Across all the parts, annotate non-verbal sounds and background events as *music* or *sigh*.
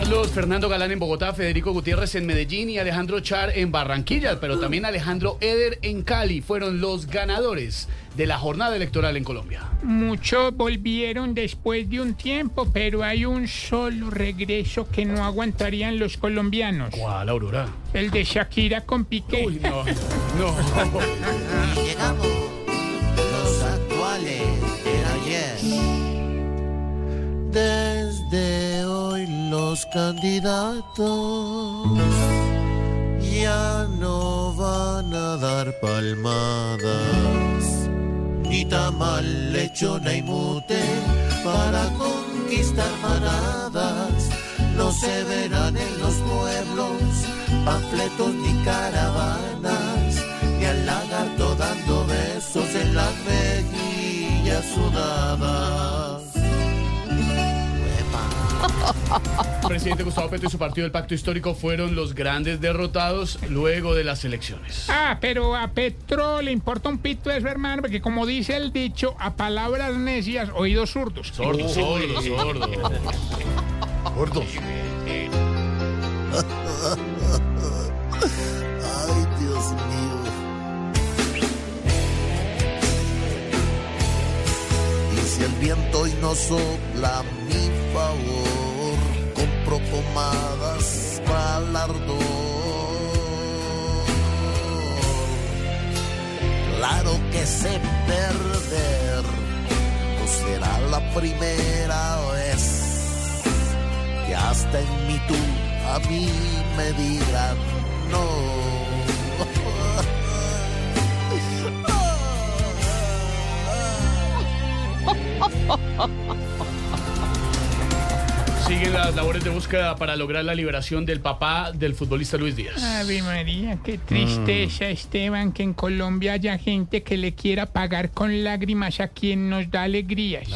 Carlos Fernando Galán en Bogotá, Federico Gutiérrez en Medellín y Alejandro Char en Barranquilla, pero también Alejandro Eder en Cali fueron los ganadores de la jornada electoral en Colombia. Muchos volvieron después de un tiempo, pero hay un solo regreso que no aguantarían los colombianos. ¿Cuál, Aurora? El de Shakira con Piqué. Uy, no, no. *laughs* Llegamos los candidatos ya no van a dar palmadas, ni tamal, lechona y mute para conquistar manadas. No se verán en los pueblos panfletos ni caravanas, ni al lagarto dando besos en las mejillas sudadas. El *laughs* presidente Gustavo Petro y su partido del Pacto Histórico fueron los grandes derrotados luego de las elecciones. Ah, pero a Petro le importa un pito eso, hermano, porque como dice el dicho, a palabras necias, oídos zurdos. Sordo, sordo, sordo. *laughs* Gordo. Ay, Dios mío. Y si el viento hoy no sopla a mi favor, compro pomadas para el ardor. Claro que sé perder, no será la primera vez que hasta en mi tú a mí me digan no. *laughs* Siguen las labores de búsqueda para lograr la liberación del papá del futbolista Luis Díaz. Ave María, qué tristeza, Esteban, que en Colombia haya gente que le quiera pagar con lágrimas a quien nos da alegrías.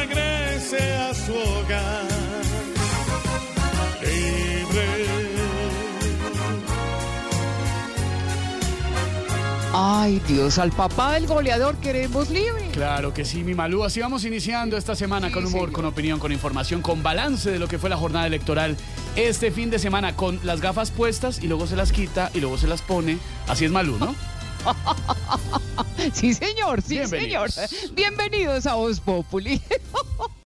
Regrese a su hogar. Libre. Ay, Dios, al papá del goleador queremos libre. Claro que sí, mi Malú. Así vamos iniciando esta semana con humor, con opinión, con información, con balance de lo que fue la jornada electoral este fin de semana, con las gafas puestas y luego se las quita y luego se las pone. Así es Malú, ¿no? *laughs* Sí, señor, sí, señor. Bienvenidos. Bienvenidos a Voz Populi.